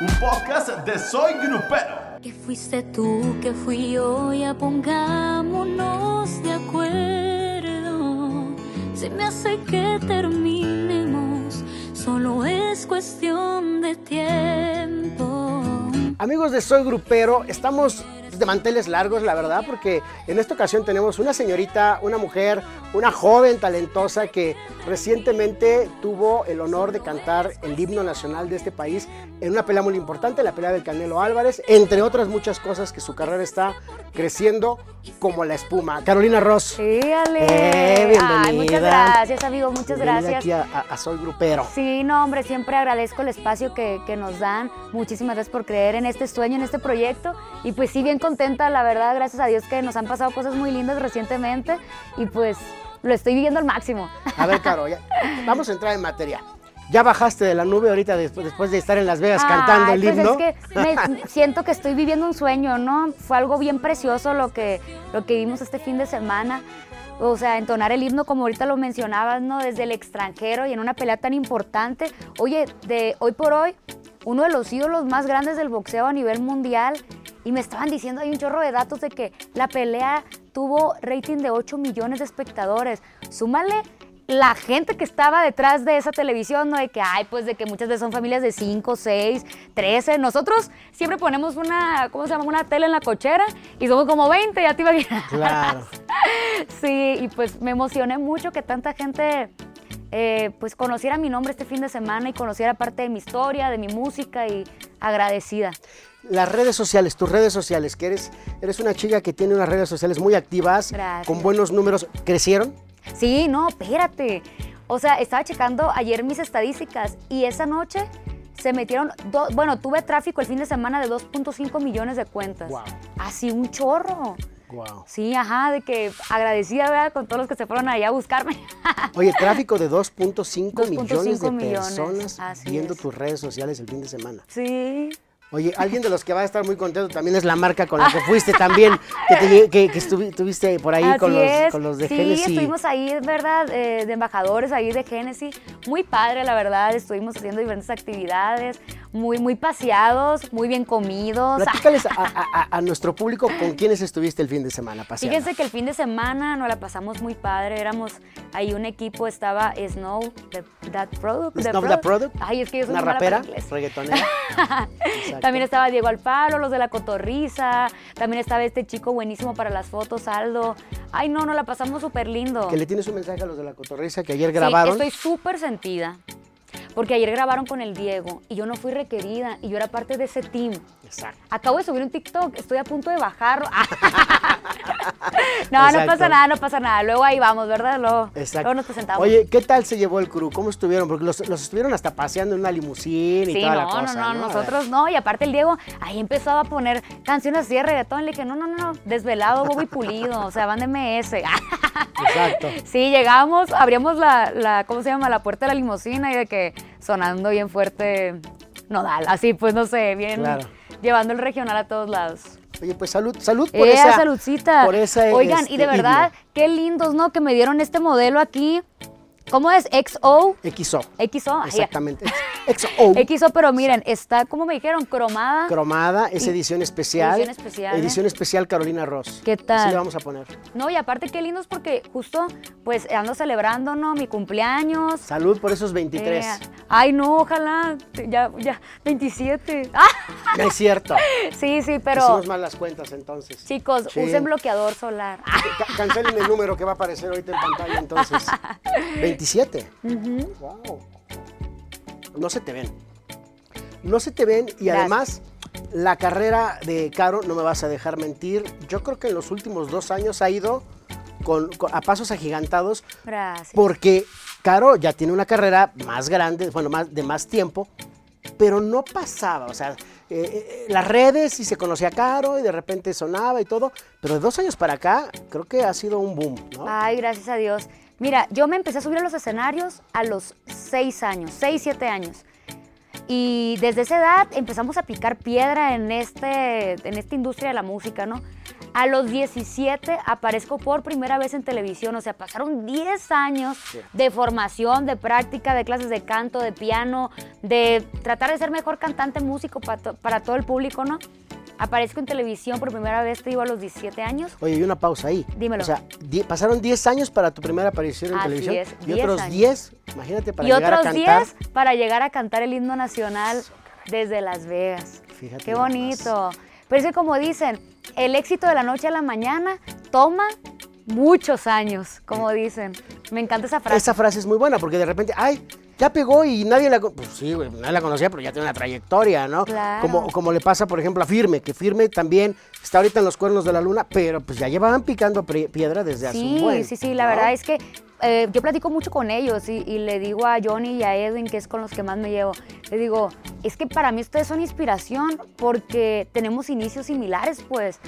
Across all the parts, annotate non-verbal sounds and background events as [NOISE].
un podcast de Soy Grupero. Que fuiste tú, que fui yo, ya pongámonos de acuerdo. Se me hace que terminemos, solo es cuestión de tiempo. Amigos de Soy Grupero, estamos de manteles largos, la verdad, porque en esta ocasión tenemos una señorita, una mujer, una joven talentosa que recientemente tuvo el honor de cantar el himno nacional de este país en una pelea muy importante, la pelea del Canelo Álvarez, entre otras muchas cosas que su carrera está creciendo como la espuma. Carolina Ross. Sí, Ale. Eh, bienvenida. Ay, muchas gracias, amigo, muchas Bienvenida gracias. aquí a, a- a Soy Grupero. Sí, no, hombre, siempre agradezco el espacio que, que nos dan. Muchísimas gracias por creer en este sueño, en este proyecto. Y pues sí, bien contenta, la verdad, gracias a Dios que nos han pasado cosas muy lindas recientemente. Y pues lo estoy viviendo al máximo. A ver, Caro, ya- vamos a entrar en materia. ¿Ya bajaste de la nube ahorita después, de estar en Las Vegas cantando el pues himno? es que me [LAUGHS] siento que estoy viviendo un sueño, ¿no? Fue algo bien precioso lo que, lo que vimos este fin de semana. O sea, entonar el himno, como ahorita lo mencionabas, ¿no? Desde el extranjero y en una pelea tan importante. Oye, de hoy por hoy, uno de los ídolos más grandes del boxeo a nivel mundial. Y me estaban diciendo, hay un chorro de datos de que la pelea tuvo rating de 8 millones de espectadores. Súmale la gente que estaba detrás de esa televisión, ¿no? De que, ay, pues de que muchas veces son familias de 5, 6, 13. Nosotros siempre ponemos una, ¿cómo se llama? Una tele en la cochera y somos como 20, ya te imaginas. Claro. [LAUGHS] Sí, y pues me emocioné mucho que tanta gente eh, pues conociera mi nombre este fin de semana y conociera parte de mi historia, de mi música y agradecida. Las redes sociales, tus redes sociales, que eres, eres una chica que tiene unas redes sociales muy activas, Gracias. con buenos números, ¿crecieron? Sí, no, espérate. O sea, estaba checando ayer mis estadísticas y esa noche se metieron, do- bueno, tuve tráfico el fin de semana de 2.5 millones de cuentas. Guau. Así un chorro. Wow. Sí, ajá, de que agradecida, ¿verdad? Con todos los que se fueron allá a buscarme. [LAUGHS] Oye, tráfico de 2.5 2.5 millones de millones, personas así viendo es. tus redes sociales el fin de semana. sí. Oye, [LAUGHS] alguien de los que va a estar muy contento también es la marca con la que fuiste también, que, te- que- que estuvi- estuviste por ahí Así con los, con los de sí, Genesis. estuvimos ahí, ¿verdad? Eh, de embajadores ahí de Genesis. Muy padre, la verdad. Estuvimos haciendo diferentes actividades, muy, muy paseados, muy bien comidos. Platícales [LAUGHS] a, a- a- a nuestro público con quiénes estuviste el fin de semana paseando. Fíjense que el fin de semana nos la pasamos muy padre. Éramos ahí un equipo, estaba Snow, de That Product. Snow The Product, Ay, es que yo soy Una rapera, reggaetonera. [LAUGHS] También estaba Diego Alfaro, los de la Cotorriza. También estaba este chico buenísimo para las fotos, Aldo. Ay, no, nos la pasamos súper lindo. Que le tienes un mensaje a los de la cotorriza que ayer Sí, grabaron. estoy súper sentida. Porque ayer grabaron con el Diego y yo no fui requerida y yo era parte de ese team. Exacto. Acabo de subir un TikTok, estoy a punto de bajarlo. [LAUGHS] no, no pasa nada, no pasa nada. Luego ahí vamos, ¿verdad? Luego, Exacto. luego nos presentamos. Oye, ¿qué tal se llevó el crew? ¿Cómo estuvieron? Porque los, los estuvieron hasta paseando en una limusina y Sí, toda no, la cosa. no, no, ver. nosotros no. Y aparte el Diego ahí empezó a poner canciones así de reggaetón. Le dije, no, no, no, desvelado, bobo y pulido. O sea, van de MS. Exacto. [LAUGHS] Sí, llegamos, abríamos la, la, ¿cómo se llama? La puerta de la limusina y de que sonando bien fuerte Nodal. Así, pues, no sé, bien Claro. llevando el regional a todos lados. Oye, pues salud, salud por ¡Eh, esa. saludcita! Por esa, Oigan, y este, de verdad, qué lindos, ¿no? Que me dieron este modelo aquí. ¿Cómo es? XO. XO. XO. Exactamente. XO. XO, pero miren, está, como me dijeron? Cromada. Cromada, es edición especial. Edición especial, ¿eh? Edición especial Carolina Ross. ¿Qué tal? Así le vamos a poner. No, y aparte qué lindos porque justo, pues, ando celebrando, ¿no? Mi cumpleaños. Salud por esos 23. Eh, ay, no, ojalá, ya, ya, 27. ¡Ah! No es cierto. [LAUGHS] Sí, sí, pero Hicimos mal las cuentas entonces. chicos, Sí. usen bloqueador solar. Ca- Cancelen el número que va a aparecer ahorita en pantalla entonces. [LAUGHS] 27. Wow. No se te ven. No se te ven y Gracias. además la carrera de Caro, no me vas a dejar mentir, yo creo que en los últimos dos años ha ido con- con- a pasos agigantados Gracias. porque Caro ya tiene una carrera más grande, bueno, más, de más tiempo, pero no pasaba, o sea, eh, eh, las redes y se conocía a Caro y de repente sonaba y todo, pero de dos años para acá creo que ha sido un boom, ¿no? Ay, gracias a Dios. Mira, yo me empecé a subir a los escenarios a los seis años, seis, siete años. Y desde esa edad empezamos a picar piedra en, este, en esta industria de la música, ¿no? A los 17 aparezco por primera vez en televisión, o sea, pasaron 10 años de formación, de práctica, de clases de canto, de piano, de tratar de ser mejor cantante músico para, to- para todo el público, ¿no? Aparezco en televisión por primera vez, te digo, a los 17 años. Oye, y una pausa ahí. Dímelo. O sea, die- pasaron 10 años para tu primera aparición en Así televisión. es, y 10 otros años. 10, imagínate, para y llegar a otros cantar. 10 para llegar a cantar el himno nacional desde Las Vegas. Fíjate Qué bonito. Pero es que como dicen, el éxito de la noche a la mañana toma muchos años, como dicen. Me encanta esa frase. Esa frase es muy buena porque de repente, ay, ya pegó y nadie la... Pues sí, güey, nadie la conocía, pero ya tiene una trayectoria, ¿no? Claro. Como, como le pasa, por ejemplo, a Firme, que Firme también está ahorita en los cuernos de la luna, pero pues ya llevaban picando piedra desde hace un Sí, buen. sí, sí, la ¿no? verdad es que eh, yo platico mucho con ellos y, y le digo a Johnny y a Edwin, que es con los que más me llevo, le digo, es que para mí ustedes son inspiración porque tenemos inicios similares, pues.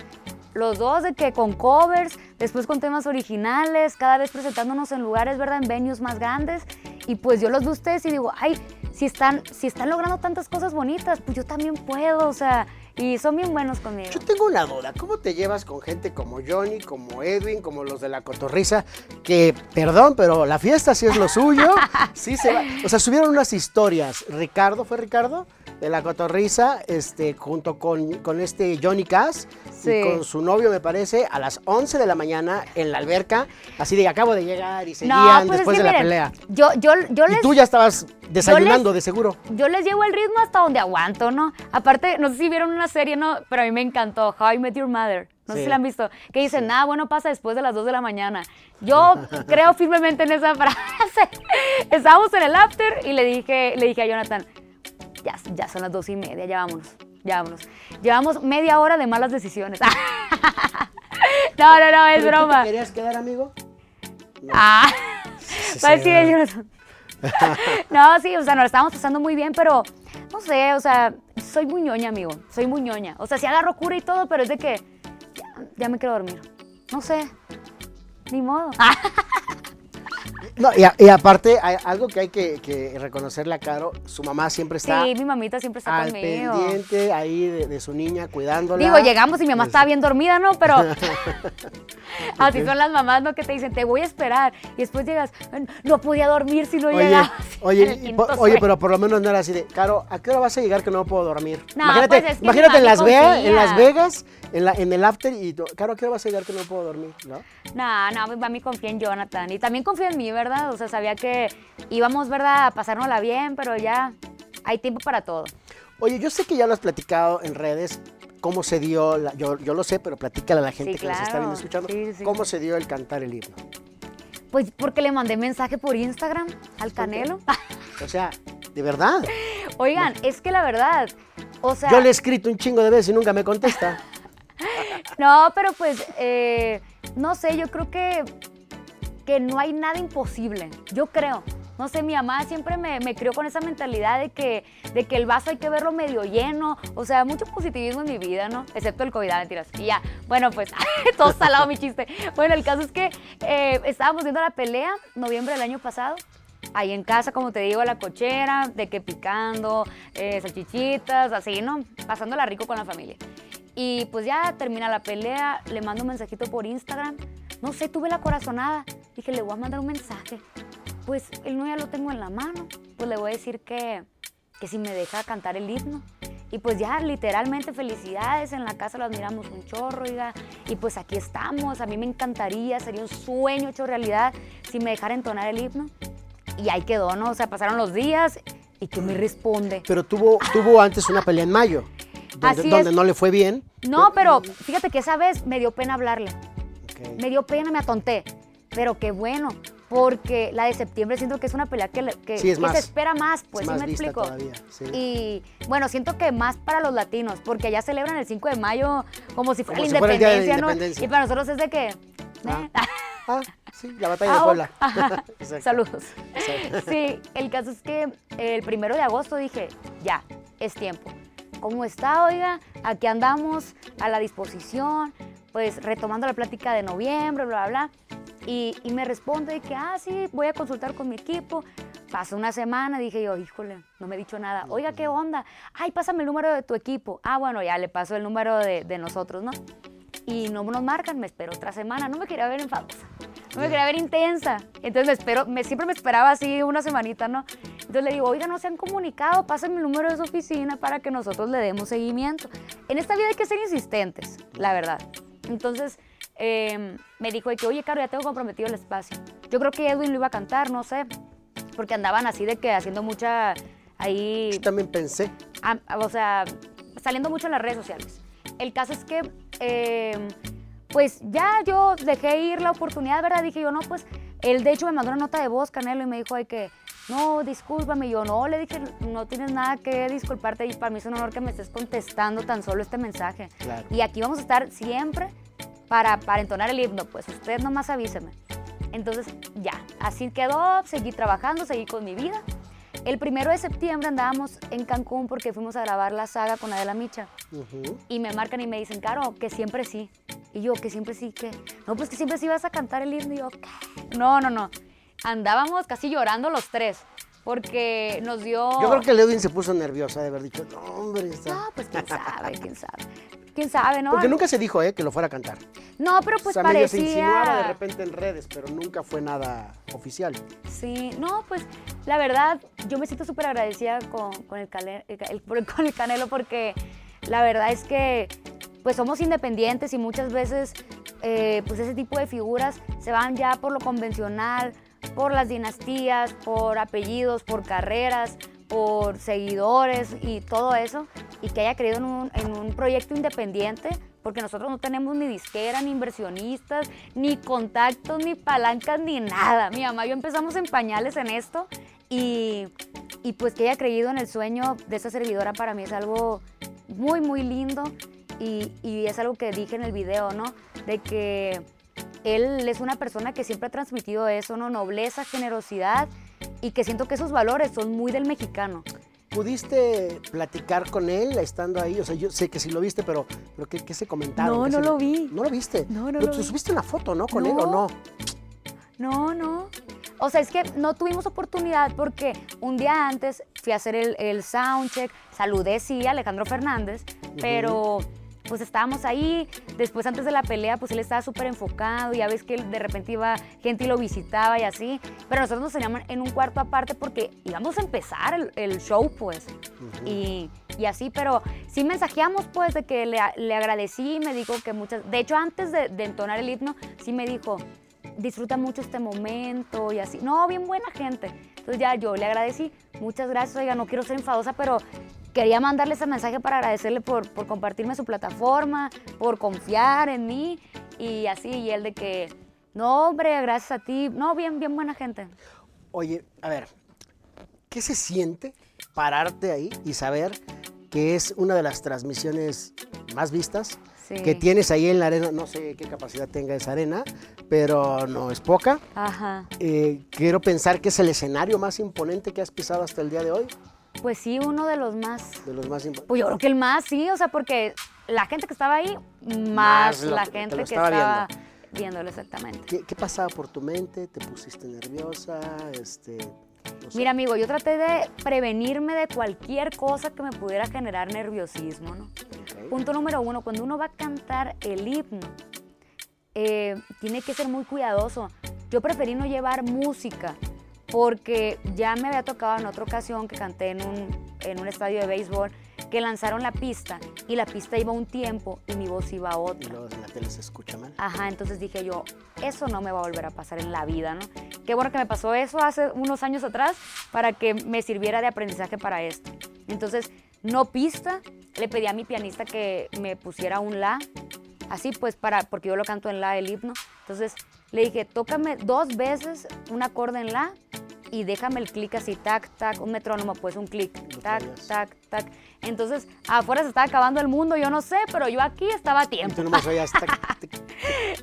Los dos de que con covers, después con temas originales, cada vez presentándonos en lugares, ¿verdad? En venues más grandes. Y pues yo los veo a ustedes y digo, ay, si están, si están logrando tantas cosas bonitas, pues yo también puedo, o sea, y son bien buenos conmigo. Yo tengo una duda, ¿cómo te llevas con gente como Johnny, como Edwin, como los de la cotorriza? Que, perdón, pero la fiesta sí es lo suyo, [LAUGHS] sí se va. O sea, subieron unas historias, Ricardo, ¿fue Ricardo? De la cotorriza, este, junto con, con este Johnny Cass Sí. y con su novio, me parece, a las 11 de la mañana en la alberca, así de acabo de llegar y seguían pues es después que de la miren, pelea. Yo, yo, yo les Y tú ya estabas desayunando, de seguro. yo les llevo el ritmo hasta donde aguanto, ¿no? Aparte, no sé si vieron una serie, ¿no? Pero a mí me encantó, How I Met Your Mother. No sé si la han visto. Que dicen, nada bueno pasa después de las 2 de la mañana. Yo [LAUGHS] creo firmemente en esa frase. [LAUGHS] Estábamos en el after y le dije, le dije a Jonathan, ya, ya son las dos y media, ya vámonos, ya vámonos. Llevamos media hora de malas decisiones. [LAUGHS] no, no, no, es ¿Pero tú broma. ¿Te querías quedar, amigo? Ah, Sí, sí, ellos. [LAUGHS] No, sí, o sea, nos la estábamos pasando muy bien, pero no sé, o sea, soy muy ñoña, amigo. Soy muy ñoña. O sea, sí agarro cura y todo, pero es de que ya, ya me quiero dormir. No sé. Ni modo. [LAUGHS] No, y, a- y aparte, hay algo que hay que, que reconocerle a Caro, su mamá siempre está sí, mi mamita siempre está al conmigo. pendiente ahí de, de su niña, cuidándola. Digo, llegamos y mi mamá Pues, estaba bien dormida, ¿no? Pero [LAUGHS] [LAUGHS] así son las mamás, ¿no? Que te dicen, te voy a esperar. Y después llegas, no podía dormir si no Oye, llegabas. [LAUGHS] oye, po- oye, pero por lo menos no era así de, Caro, ¿a qué hora vas a llegar que no puedo dormir? No, imagínate, pues es que imagínate en, Las Vegas, en Las Vegas, en, la, en el after, y Caro, ¿a qué hora vas a llegar que no puedo dormir? ¿No? No, no, mi mami confía en Jonathan y también confía en mí, ¿verdad? O sea, sabía que íbamos, ¿verdad?, a pasárnosla bien, pero ya hay tiempo para todo. Oye, yo sé que ya lo has platicado en redes, cómo se dio, la- yo, yo lo sé, pero platícale a la gente Sí, que nos está viendo escuchando, Sí, sí. cómo se dio el cantar el himno. Pues porque le mandé mensaje por Instagram al Canelo. O sea, de verdad. [LAUGHS] Oigan, es que la verdad, o sea, Yo le he escrito un chingo de veces y nunca me contesta. [LAUGHS] no, pero pues, eh, no sé, yo creo que, que no hay nada imposible, yo creo. No sé, mi mamá siempre me, me crió con esa mentalidad de que, de que el vaso hay que verlo medio lleno. O sea, mucho positivismo en mi vida, ¿no? Excepto el COVID, ah, mentiras. Y ya, bueno, pues, [LAUGHS] todo salado mi chiste. Bueno, el caso es que eh, estábamos viendo la pelea, noviembre del año pasado. Ahí en casa, como te digo, la cochera, de que picando, eh, salchichitas, así, ¿no? Pasándola rico con la familia. Y pues ya termina la pelea, le mando un mensajito por Instagram. No sé, tuve la corazonada. Dije, le voy a mandar un mensaje. Pues el no ya lo tengo en la mano. Pues le voy a decir que, que si me deja cantar el himno. Y pues ya, literalmente, felicidades. En la casa las miramos un chorro, oiga. Y pues aquí estamos. A mí me encantaría, sería un sueño hecho realidad si me dejara entonar el himno. Y ahí quedó, ¿no? O sea, pasaron los días y que me responde. Pero tuvo, tuvo antes una pelea en mayo, donde, Así donde es. no le fue bien. No, pero fíjate que esa vez me dio pena hablarle. Me dio pena, me atonté. Pero qué bueno, porque la de septiembre siento que es una pelea que, le- que, Sí, es que más- se espera más, pues, es ¿sí me explico? todavía, sí. Y bueno, siento que más para los latinos, porque allá celebran el 5 de mayo como si fuera, Como la, si fuera el día de la independencia, ¿no? independencia. Y para nosotros es de que... Ah. eh, Ah, sí, la batalla de Ah, Puebla. ajá. [LAUGHS] Exacto. Saludos. Exacto. Sí, el caso es que el primero de agosto dije, ya, es tiempo. ¿Cómo está, oiga? Aquí andamos a la disposición, pues retomando la plática de noviembre, bla, bla, bla. Y, me responde de que, ah, sí, voy a consultar con mi equipo. pasó una semana, dije yo, híjole, no me he dicho nada. Oiga, ¿qué onda? Ay, pásame el número de tu equipo. Ah, bueno, ya le paso el número de, de nosotros, ¿no? Y no nos marcan, me espero otra semana. No me quería ver enfadosa, no me quería ver intensa. Entonces me espero, me, siempre me esperaba así una semanita, ¿no? Entonces le digo, oiga, no se han comunicado, pásenme el número de su oficina para que nosotros le demos seguimiento. En esta vida hay que ser insistentes, la verdad. Entonces eh, me dijo de que, oye, Caro, ya tengo comprometido el espacio. Yo creo que Edwin lo iba a cantar, no sé, porque andaban así de que haciendo mucha ahí... Yo también pensé. O sea, saliendo mucho en las redes sociales. El caso es que, eh, pues ya yo dejé ir la oportunidad, ¿verdad? Dije yo, no, pues, él de hecho me mandó una nota de voz, Canelo, y me dijo de que, no, discúlpame. Yo, no, le dije, no tienes nada que disculparte. Y para mí es un honor que me estés contestando tan solo este mensaje. Claro. Y aquí vamos a estar siempre para, para entonar el himno. Pues usted nomás avíseme. Entonces, ya, así quedó, seguí trabajando, seguí con mi vida. El primero de septiembre andábamos en Cancún porque fuimos a grabar la saga con Adela Micha. Ujú. Y me marcan y me dicen, Caro, que siempre sí. Y yo, que siempre sí, que. No, pues que siempre sí vas a cantar el himno. Y yo, ¿qué? No, no, no. Andábamos casi llorando los tres. Porque nos dio. Yo creo que Edwin se puso nerviosa de haber dicho, no, hombre, está... No, pues quién sabe, quién sabe. Quién sabe, ¿no? Porque nunca se dijo, ¿eh? Que lo fuera a cantar. No, pero pues o sea, medio se parecía. insinuaba de repente en redes, pero nunca fue nada oficial. Sí, no, pues la verdad, yo me siento súper agradecida con, con el, con el Canelo porque la verdad es que pues somos independientes y muchas veces eh, pues ese tipo de figuras se van ya por lo convencional, por las dinastías, por apellidos, por carreras, por seguidores y todo eso, y que haya creído en un, proyecto independiente, porque nosotros no tenemos ni disquera, ni inversionistas, ni contactos, ni palancas, ni nada. Mi mamá y yo empezamos en pañales en esto, y, pues que haya creído en el sueño de esa servidora para mí es algo muy, muy lindo, y, y es algo que dije en el video, ¿no? De que él es una persona que siempre ha transmitido eso, ¿no? Nobleza, generosidad y que siento que esos valores son muy del mexicano. ¿Pudiste platicar con él estando ahí? O sea, yo sé que sí lo viste, pero, pero ¿qué, qué se comentaron? No, ¿Qué no se- lo vi. ¿No lo viste? No, no Pero lo tú vi. subiste una foto, ¿no? ¿Con él o No. no? No, no. O sea, es que no tuvimos oportunidad porque un día antes fui a hacer el, el soundcheck, saludé sí a Alejandro Fernández, pero pues estábamos ahí, después antes de la pelea pues él estaba súper enfocado, ya ves que él de repente iba, gente y lo visitaba y así, pero nosotros nos teníamos en un cuarto aparte porque íbamos a empezar el, el show pues, y, y así, pero sí mensajeamos pues de que le, le agradecí, me dijo que muchas, de hecho antes de, de entonar el himno, sí me dijo, disfruta mucho este momento y así. No, bien buena gente. Entonces ya yo le agradecí. Muchas gracias, oiga, no quiero ser enfadosa, pero quería mandarle ese mensaje para agradecerle por, por compartirme su plataforma, por confiar en mí y así. Y él de que, no, hombre, gracias a ti. No, bien, bien buena gente. Oye, a ver, ¿qué se siente pararte ahí y saber que es una de las transmisiones más vistas Sí. que tienes ahí en la arena? No sé qué capacidad tenga esa arena, pero no es poca. Ajá. Eh, quiero pensar que es el escenario más imponente que has pisado hasta el día de hoy, Pues sí, uno de los más de los más imponentes. Pues yo creo que el más, sí, o sea, porque la gente que estaba ahí, más, Más lo la que- gente que estaba viéndolo exactamente. ¿Qué, qué pasaba por tu mente? ¿Te pusiste nerviosa? Este, no sé. Mira, amigo, yo traté de prevenirme de cualquier cosa que me pudiera generar nerviosismo, ¿no? Punto número uno, cuando uno va a cantar el himno, eh, tiene que ser muy cuidadoso. Yo preferí no llevar música porque ya me había tocado en otra ocasión que canté en un, en un estadio de béisbol que lanzaron la pista y la pista iba a un tiempo y mi voz iba a Y otra. luego en la tele se escucha mal. Ajá, entonces dije yo, eso no me va a volver a pasar en la vida, ¿no? Qué bueno que me pasó eso hace unos años atrás para que me sirviera de aprendizaje para esto. Entonces, no pista, le pedí a mi pianista que me pusiera un la, así pues para, porque yo lo canto en la el himno. Entonces, le dije, tócame dos veces un acorde en la y déjame el clic así, tac, tac, un metrónomo, pues un clic, tac, tac, tac. Entonces, afuera se estaba acabando el mundo, yo no sé, pero yo aquí estaba a tiempo. tú nomás oías tac, [LAUGHS] tic.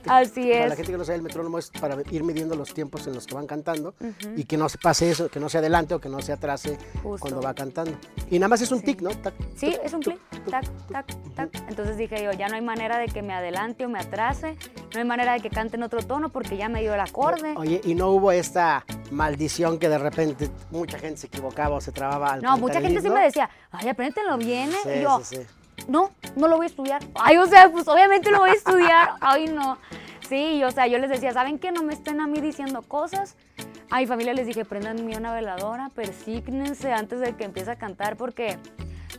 Así Para es. la gente que no sabe, el metrónomo es para ir midiendo los tiempos en los que van cantando y que no se pase eso, que no se adelante o que no se atrase Justo. cuando va cantando. Y nada más es un tic, ¿no? Tac, Sí, tuc, es un clic, tac, tac, tac. Entonces dije yo, ya no hay manera de que me adelante o me atrase, no hay manera de que cante en otro tono porque ya me dio el acorde. Oye, y no hubo esta maldición que de repente mucha gente se equivocaba o se trababa al No, mucha gente sí me decía, ay, apréndetelo bien, ¿eh? Sí, y yo, sí, sí. no, no lo voy a estudiar. Ay, o sea, pues obviamente lo voy a estudiar. [LAUGHS] Ay, no. Sí, o sea, yo les decía, ¿saben qué? No me estén a mí diciendo cosas. A mi familia les dije, prendan una veladora, persígnense antes de que empiece a cantar, porque,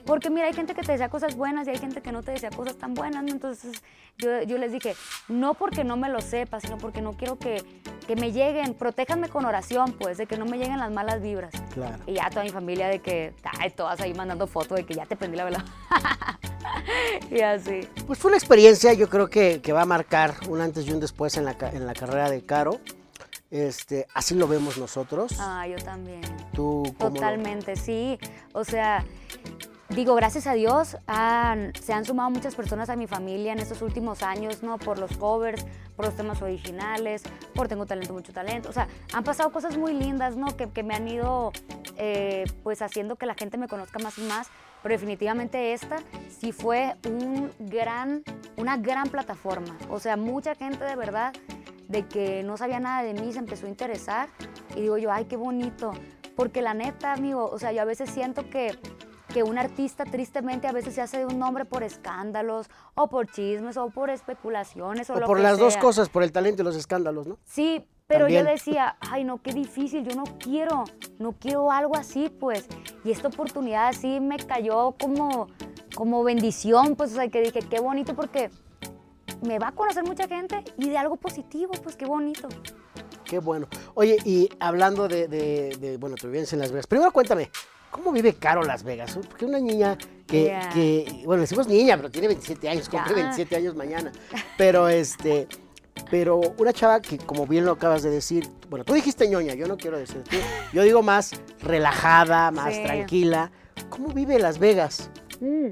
porque mira, hay gente que te decía cosas buenas y hay gente que no te decía cosas tan buenas, ¿no? Entonces yo, yo les dije, no porque no me lo sepa, sino porque no quiero que, que me lleguen, protéjanme con oración, pues, de que no me lleguen las malas vibras. Claro. Y ya toda mi familia de que, ay, todas ahí mandando fotos de que ya te prendí la vela. [LAUGHS] y así. Pues fue una experiencia, yo creo que, que va a marcar un antes y un después en la, en la carrera de Caro. Este, así lo vemos nosotros. Ah, yo también. Tú, ¿cómo lo- Totalmente, sí. O sea, digo, gracias a Dios se han sumado muchas personas a mi familia en estos últimos años, ¿no? Por los covers, por los temas originales, por Tengo Talento, Mucho Talento. O sea, han pasado cosas muy lindas, ¿no? Que, que me han ido, eh, pues, haciendo que la gente me conozca más y más. Pero definitivamente esta sí fue un gran, una gran plataforma. O sea, mucha gente de verdad de que no sabía nada de mí se empezó a interesar y digo yo, ay, qué bonito. Porque la neta, amigo, o sea, yo a veces siento que, que un artista tristemente a veces se hace de un nombre por escándalos o por chismes o por especulaciones o, O lo por que las dos cosas, por el talento y los escándalos, ¿no? Sí, pero También. yo decía, ay, no, qué difícil, yo no quiero, no quiero algo así, pues. Y esta oportunidad así me cayó como, como bendición, pues, o sea, que dije, qué bonito porque me va a conocer mucha gente y de algo positivo, pues, qué bonito. Qué bueno. Oye, y hablando de, de- de, bueno, tu vivencia en Las Vegas, primero cuéntame, ¿cómo vive Caro Las Vegas? Porque una niña que, Yeah. que- bueno, decimos niña, pero tiene 27 años, cumple Ya. 27 años mañana. Pero este, pero una chava que, como bien lo acabas de decir, bueno, tú dijiste ñoña, yo no quiero decir, tú- yo digo más relajada, más Sí. tranquila. ¿Cómo vive Las Vegas? Mm.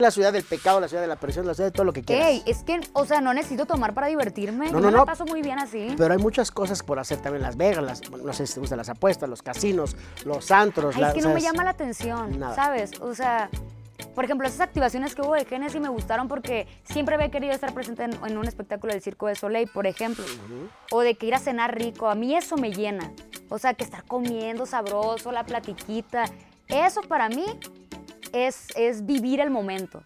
La ciudad del pecado, la ciudad de la presión, la ciudad de todo lo que quieras. Ey, es que, o sea, no necesito tomar para divertirme. No, yo no, me no. paso muy bien así. Pero hay muchas cosas por hacer también en Las Vegas. las- no sé si te gustan las apuestas, los casinos, los antros. Ay, la- es que no me llama la atención, Nada. ¿sabes? O sea, por ejemplo, esas activaciones que hubo de Genesis me gustaron porque siempre había querido estar presente en, en un espectáculo del Circo de Soleil, por ejemplo. O de que ir a cenar rico. A mí eso me llena. O sea, que estar comiendo sabroso, la platiquita. Eso para mí es, es vivir el momento.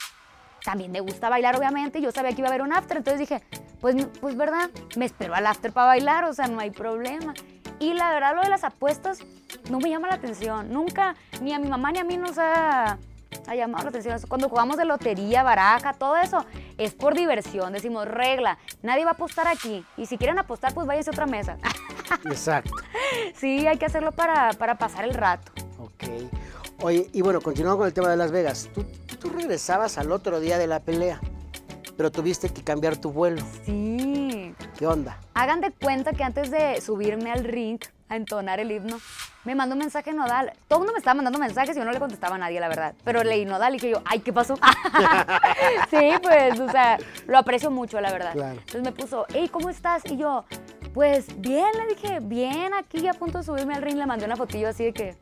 También me gusta bailar, obviamente, y yo sabía que iba a haber un after, entonces dije, pues, pues verdad, me espero al after para bailar, o sea, no hay problema. Y la verdad, lo de las apuestas no me llama la atención. Nunca, ni a mi mamá ni a mí nos ha, ha llamado la atención. eso. Cuando jugamos de lotería, baraja, todo eso, es por diversión. Decimos, regla, nadie va a apostar aquí. Y si quieren apostar, pues váyanse a otra mesa. [LAUGHS] Exacto. sí, hay que hacerlo para, para pasar el rato. Ok. Oye, y bueno, continuando con el tema de Las Vegas. Tú, tú regresabas al otro día de la pelea, pero tuviste que cambiar tu vuelo. Sí. ¿Qué onda? Hagan de cuenta que antes de subirme al ring a entonar el himno, me mandó un mensaje Nodal. Todo el mundo me estaba mandando mensajes y yo no le contestaba a nadie, la verdad. Pero leí Nodal y dije yo, ay, ¿qué pasó? [LAUGHS] sí, pues, o sea, lo aprecio mucho, la verdad. Claro. Entonces me puso, hey, ¿cómo estás? Y yo, pues, bien, le dije, bien, aquí a punto de subirme al ring, le mandé una fotillo así de que,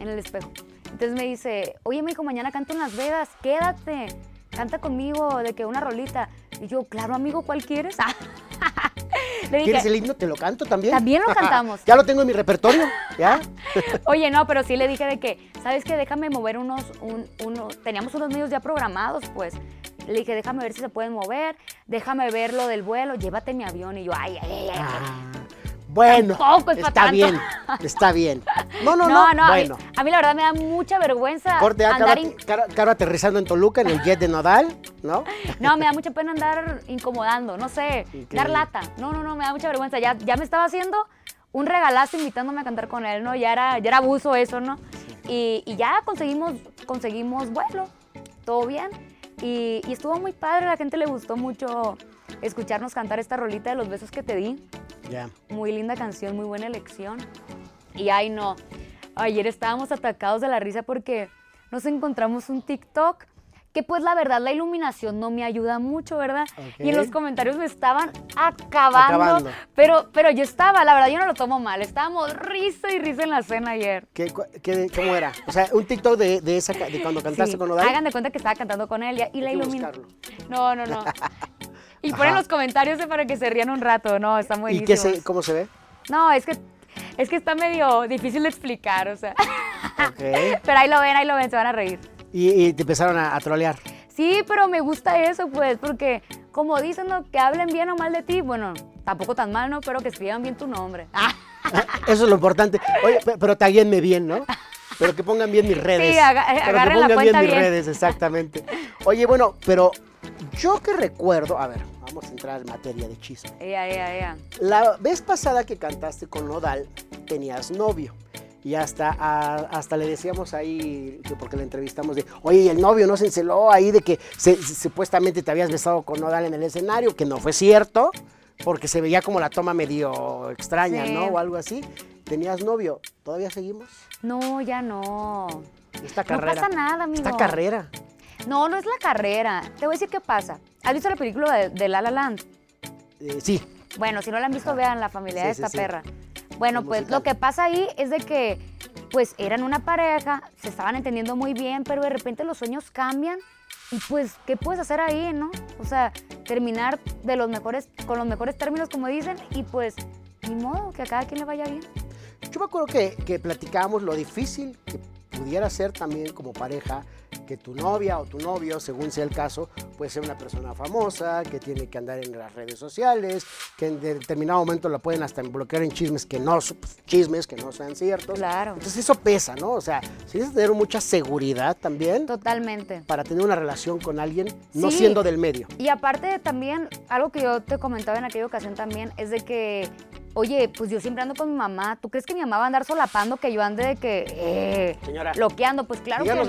en el espejo. Entonces me dice, oye, me dijo, mañana canto en Las Vegas, quédate, canta conmigo, de que una rolita. Y yo, claro, amigo, ¿cuál quieres? [LAUGHS] le ¿Quieres dije, el himno? ¿Te lo canto también? También lo cantamos. ya lo tengo en mi repertorio, ¿ya? [LAUGHS] Oye, no, pero sí le dije de que, ¿sabes qué? Déjame mover unos, un, uno, teníamos unos medios ya programados, pues. Le dije, déjame ver si se pueden mover, déjame ver lo del vuelo, llévate mi avión. Y yo, ay, ay, ay, ay. Ah, bueno, Tampoco es está tanto. bien, está bien. No, no, no, No, no, a, mí, bueno. a mí la verdad me da mucha vergüenza Corte A, Caro, andar... in- Caro- Caro aterrizando en Toluca en el jet de Nodal, ¿no? No, me da mucha pena andar incomodando, no sé, dar lata. No, no, no, me da mucha vergüenza. Ya, ya me estaba haciendo un regalazo invitándome a cantar con él, ¿no? Ya era, ya era abuso eso, ¿no? Y, y ya conseguimos, conseguimos vuelo, todo bien. Y, y estuvo muy padre, a la gente le gustó mucho escucharnos cantar esta rolita de los besos que te di. Ya. Muy linda canción, muy buena elección. Y ay no, ayer estábamos atacados de la risa porque nos encontramos un TikTok que pues la verdad la iluminación no me ayuda mucho, ¿verdad? Y en los comentarios me estaban acabando, Acabando. Pero, pero yo estaba, la verdad yo no lo tomo mal, estábamos risa y risa en la cena ayer. ¿Qué, ¿Cómo era? O sea, un TikTok de, de esa, de cuando cantaste Sí, con Odal. Hagan de cuenta que estaba cantando con él y, y la iluminación. No, no, no. [LAUGHS] Y ponen los comentarios para que se rían un rato, no, está muy ¿Y qué se, cómo se ve? No, es que es que está medio difícil de explicar, o sea. Ok. [LAUGHS] Pero ahí lo ven, ahí lo ven, se van a reír. Y, y te empezaron a, a trolear. Sí, pero me gusta eso, pues, porque como dicen ¿no? que hablen bien o mal de ti, bueno, tampoco tan mal, ¿no? Pero que escriban bien tu nombre. [LAUGHS] Ah, Eso es lo importante. Oye, pe- pero taguenme bien, ¿no? Pero que pongan bien mis redes. Sí, aga- Pero que agarren la pongan cuenta bien mis bien. redes, exactamente. Oye, bueno, pero yo que recuerdo, a ver, vamos a entrar en materia de chisme. ella, ella, ella. La vez pasada que cantaste con Nodal, tenías novio. Y hasta, a- hasta le decíamos ahí, que porque le entrevistamos de, oye, ¿y el novio no se enceló ahí de que se- se- supuestamente te habías besado con Nodal en el escenario? Que no fue cierto, porque se veía como la toma medio extraña, Sí. ¿no? O algo así. Tenías novio. ¿Todavía seguimos? No, ya no. Esta No carrera. pasa nada, amigo. Esta carrera. No, no es la carrera. Te voy a decir qué pasa. ¿Has visto la película de, de La La Land? Eh, sí. Bueno, si no la han visto, Ajá. vean la familia Sí, de sí, esta sí. perra. Bueno, El pues musical. lo que pasa ahí es de que, pues eran una pareja, se estaban entendiendo muy bien, pero de repente los sueños cambian y pues, ¿qué puedes hacer ahí, no? O sea, terminar de los mejores, con los mejores términos, como dicen, y pues, ni modo, que a cada quien le vaya bien. Yo me acuerdo que, que platicábamos lo difícil que pudiera ser también como pareja que tu novia o tu novio, según sea el caso, puede ser una persona famosa, que tiene que andar en las redes sociales, que en determinado momento la pueden hasta bloquear en chismes que no, su- chismes que no sean ciertos. Claro. Entonces eso pesa, ¿no? O sea, tienes que tener mucha seguridad también Totalmente. para tener una relación con alguien no Sí. siendo del medio. Y aparte también, algo que yo te comentaba en aquella ocasión también, es de que, oye, pues yo siempre ando con mi mamá. ¿Tú crees que mi mamá va a andar solapando que yo ande de que, eh, Señora, bloqueando? Pues claro que la no.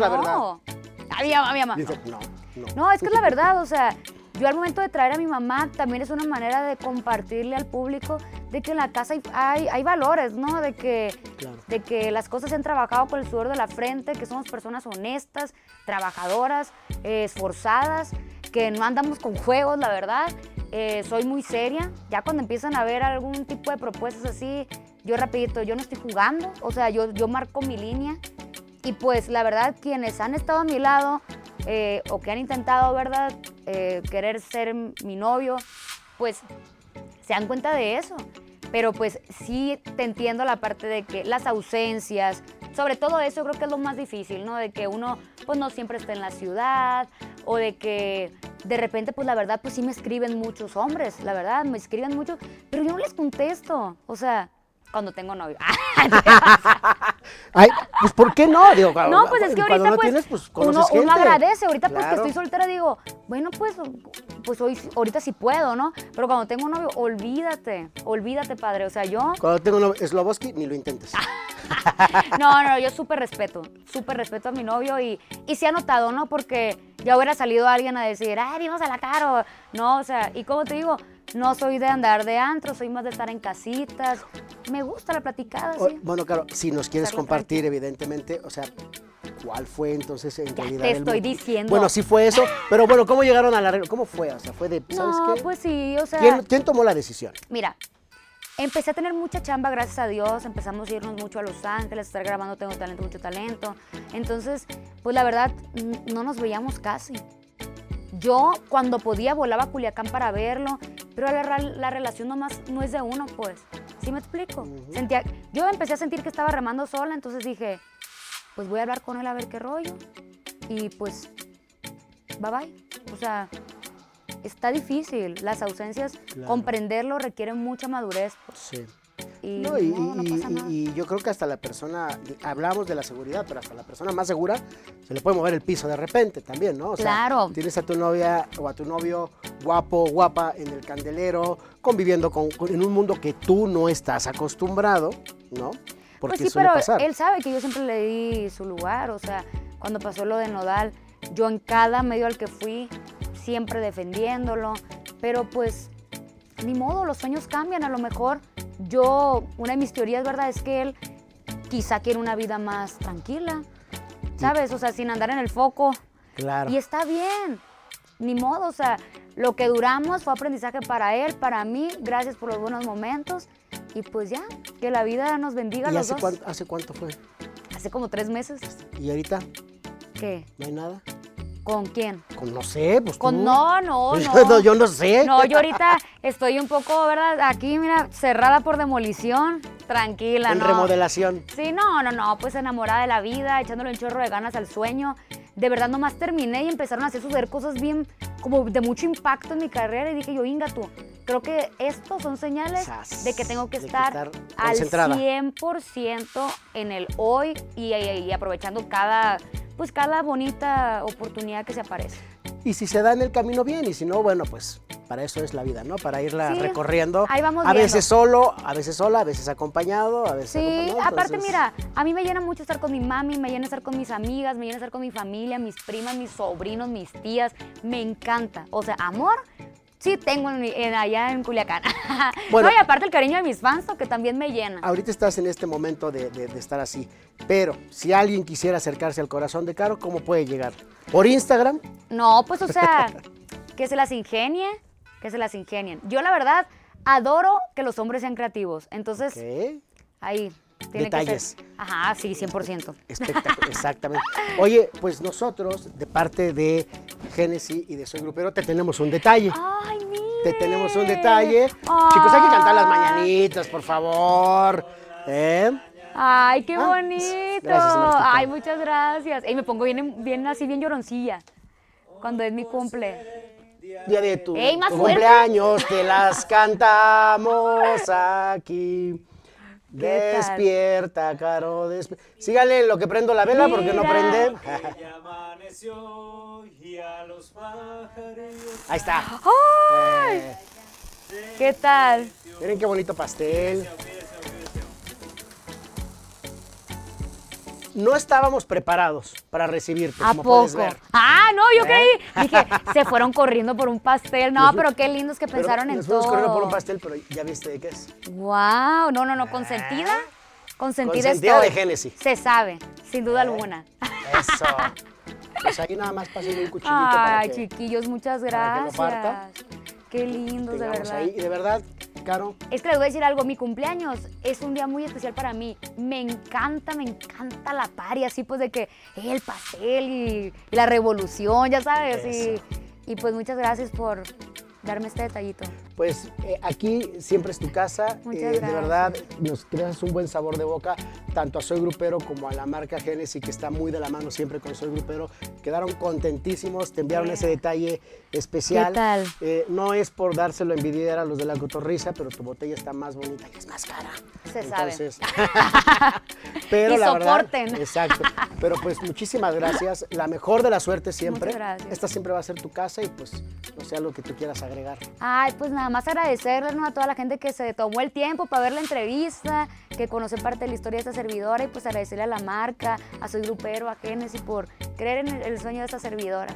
verdad. A mi mamá, a mi mamá. Dice, no, no. No, es que es la verdad, o sea, yo al momento de traer a mi mamá también es una manera de compartirle al público de que en la casa hay, hay, hay valores, ¿no? De que, Claro. de que las cosas se han trabajado con el sudor de la frente, que somos personas honestas, trabajadoras, eh, esforzadas, que no andamos con juegos, la verdad. Eh, soy muy seria. Ya cuando empiezan a ver algún tipo de propuestas así, yo rapidito, yo no estoy jugando, o sea, yo, yo marco mi línea. Y pues la verdad, quienes han estado a mi lado eh, o que han intentado, ¿verdad?, eh, querer ser mi novio, pues se dan cuenta de eso. Pero pues sí te entiendo la parte de que las ausencias, sobre todo eso creo que es lo más difícil, ¿no? De que uno pues no siempre está en la ciudad o de que de repente pues la verdad pues sí me escriben muchos hombres, la verdad, me escriben mucho, pero yo no les contesto, o sea, cuando tengo novio. [LAUGHS] Ay, pues ¿por qué no? Digo, No, pues es que cuando ahorita no pues, tienes, pues uno, uno agradece. Ahorita pues que estoy soltera digo, bueno pues, pues hoy, ahorita sí puedo, ¿no? Pero cuando tengo un novio, olvídate, olvídate padre. O sea, yo, Cuando tengo un Sloboski, ni lo intentes. [LAUGHS] no, no, yo súper respeto, súper respeto a mi novio y, y sí ha notado, ¿no? Porque ya hubiera salido alguien a decir, ay, vimos a la caro. No, o sea, y como te digo, no soy de andar de antro, soy más de estar en casitas. Me gusta la platicada, O- sí. Bueno, claro, si nos quieres compartir, evidentemente, o sea, ¿cuál fue entonces en realidad? te estoy diciendo. Bueno, sí fue eso, pero bueno, ¿cómo llegaron al arreglo? ¿Cómo fue? O sea, fue de, ¿sabes No, qué? pues sí, o sea. ¿Quién, quién tomó la decisión? Mira, empecé a tener mucha chamba, gracias a Dios. Empezamos a irnos mucho a Los Ángeles, a estar grabando Tengo Talento, mucho talento. Entonces, pues la verdad, no nos veíamos casi. Yo, cuando podía, volaba a Culiacán para verlo, pero la, la relación nomás no es de uno, pues. ¿Sí me explico? Sentía, yo empecé a sentir que estaba remando sola, entonces dije, pues voy a hablar con él a ver qué rollo. Y pues, bye bye. O sea, está difícil. Las ausencias, Claro. comprenderlo requiere mucha madurez. pues, Sí. Y No, y, no, no y- pasa y- nada. y yo creo que hasta la persona, hablamos de la seguridad, pero hasta la persona más segura se le puede mover el piso de repente también, ¿no? O sea, Claro. tienes a tu novia o a tu novio guapo, guapa en el candelero, conviviendo con, en un mundo que tú no estás acostumbrado, ¿no? Porque Pues sí, pero pasar. él sabe que yo siempre le di su lugar, o sea, cuando pasó lo de Nodal, yo en cada medio al que fui, siempre defendiéndolo, pero pues ni modo, los sueños cambian, a lo mejor yo, una de mis teorías, ¿verdad? Es que él quizá quiere una vida más tranquila, ¿sabes? O sea, sin andar en el foco Claro. Y está bien. Ni modo, o sea, lo que duramos fue aprendizaje para él, para mí. Gracias por los buenos momentos. Y pues ya, que la vida nos bendiga a ¿Y los hace, dos. cuánto, hace cuánto fue? Hace como tres meses. ¿Y ahorita? ¿Qué? ¿No hay nada? ¿Con quién? Con, no sé, pues Con tú. no, no, [LAUGHS] Yo no. no, yo no sé. No, yo ahorita estoy un poco, ¿verdad? Aquí, mira, cerrada por demolición. Tranquila, En ¿no? remodelación. Sí, no, no, no, pues enamorada de la vida, echándole un chorro de ganas al sueño. De verdad, nomás terminé y empezaron a hacer suceder cosas bien, como de mucho impacto en mi carrera. Y dije yo, Inga, tú, creo que estos son señales Sas, de que tengo que de que estar, estar al concentrada. 100% en el hoy y, y- y aprovechando cada, pues cada bonita oportunidad que se aparece. Y si se da en el camino bien, y si no, bueno, pues para eso es la vida, ¿no? Para irla Sí, recorriendo. ahí vamos A viendo. veces solo, a veces sola, a veces acompañado, a veces Sí, acompañado, aparte entonces- mira, a mí me llena mucho estar con mi mami, me llena estar con mis amigas, me llena estar con mi familia, mis primas, mis sobrinos, mis tías, me encanta. O sea, amor, sí tengo en, allá en Culiacán. [LAUGHS] Bueno. no, y aparte el cariño de mis fans, que también me llena. Ahorita estás en este momento de, de- de estar así, pero si alguien quisiera acercarse al corazón de Caro, ¿cómo puede llegar? ¿Por Instagram? No, pues o sea, [LAUGHS] que se las ingenie, que se las ingenien. Yo la verdad adoro que los hombres sean creativos, entonces ¿Qué? ahí tiene Detalles. que ser. Ajá, sí, 100%. Espectacular, [LAUGHS] exactamente. Oye, pues nosotros, de parte de Génesis y de Soy Grupero, te tenemos un detalle. Ay, mira. Te tenemos un detalle. Chicos, hay que cantar las mañanitas, por favor. ¿Eh? Ay, qué Ah, bonito. gracias. Ay, muchas gracias. Y me pongo bien, bien así, bien lloroncilla. Cuando es mi cumple. Día de tu, Ey, cumpleaños, te las [LAUGHS] cantamos aquí. Despierta, Caro, despierta. Síganle en lo que prendo la vela porque no prende. Ya amaneció y a los pajarillos. Ahí está. ¡Ay! Eh, ¿Qué tal? miren qué bonito pastel. No estábamos preparados para recibirte, ¿A como puedes poco? ver. Ah, no, yo ¿Eh? creí. Dije, se fueron corriendo por un pastel. No, Nos pero qué lindos que pensaron en nos fuimos todo. corriendo por un pastel, pero ya viste de qué es. Wow, no, no, no, consentida. Consentida, Consentida estoy. de Génesis. Se sabe, sin duda alguna. Eso. [LAUGHS] Pues ahí nada más pásenle un cuchillito para Ay, que chiquillos, muchas para que lo gracias. Qué lindos, de verdad. ahí. Y de verdad, Caro, Es que les voy a decir algo, mi cumpleaños es un día muy especial para mí. Me encanta, me encanta la party, así pues de que eh, el pastel y, y la revolución, ya sabes. Y, y pues muchas gracias por darme este detallito. pues eh, aquí siempre es tu casa. Muchas Eh, de verdad, nos creas un buen sabor de boca, tanto a Soy Grupero como a la marca Genesis, que está muy de la mano siempre con Soy Grupero. Quedaron contentísimos, te enviaron ese detalle especial. ¿Qué tal? Eh, no es por dárselo a envidiar a los de la cotorriza, pero tu botella está más bonita y es más cara. Se sabe. Entonces, [LAUGHS] pero Y la soporten. verdad, exacto. Pero pues muchísimas gracias. La mejor de la suerte siempre. Muchas gracias. Esta siempre va a ser tu casa y pues no sé algo que tú quieras agregar. Ay, pues nada más agradecerles ¿no? a toda la gente que se tomó el tiempo para ver la entrevista, que conoce parte de la historia de esta servidora y pues agradecerle a la marca, a Soy Grupero, a Genesis por creer en el, el sueño de esta servidora.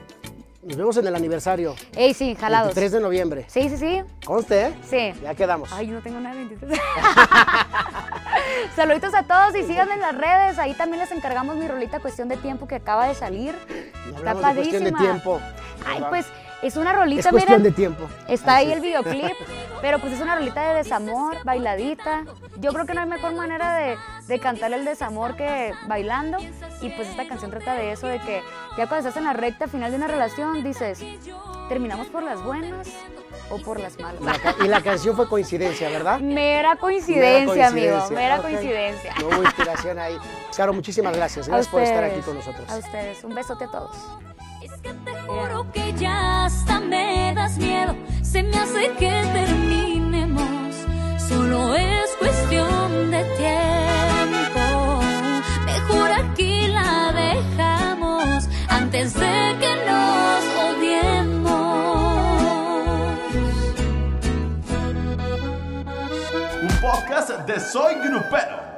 Nos vemos en el aniversario. Ey, sí, jalados. 23 de noviembre. Sí, sí, sí. Conste, ¿eh? Sí. Ya quedamos. Ay, no tengo nada de 23. [LAUGHS] Saluditos a todos y síganme en las redes. Ahí también les encargamos mi rolita Cuestión de Tiempo que acaba de salir. No Está hablamos de cuestión de padrísima. tiempo. Ay, pues es una rolita, es cuestión miren. de tiempo. Está Así ahí es. el videoclip, [LAUGHS] pero pues es una rolita de desamor, bailadita. Yo creo que no hay mejor manera de, de cantar el desamor que bailando. Y pues esta canción trata de eso, de que ya cuando estás en la recta final de una relación, dices, ¿terminamos por las buenas o por las malas? La y la canción fue coincidencia, ¿verdad? Mera coincidencia, amigo, coincidencia, mera ok. coincidencia. No hubo inspiración ahí. Caro, muchísimas gracias. Gracias por estar aquí con nosotros. A ustedes, un besote a todos. Que te juro que ya hasta me das miedo. Se me hace que terminemos. Solo es cuestión de tiempo. Mejor aquí la dejamos antes de que nos odiemos. Un podcast de Soy Grupero.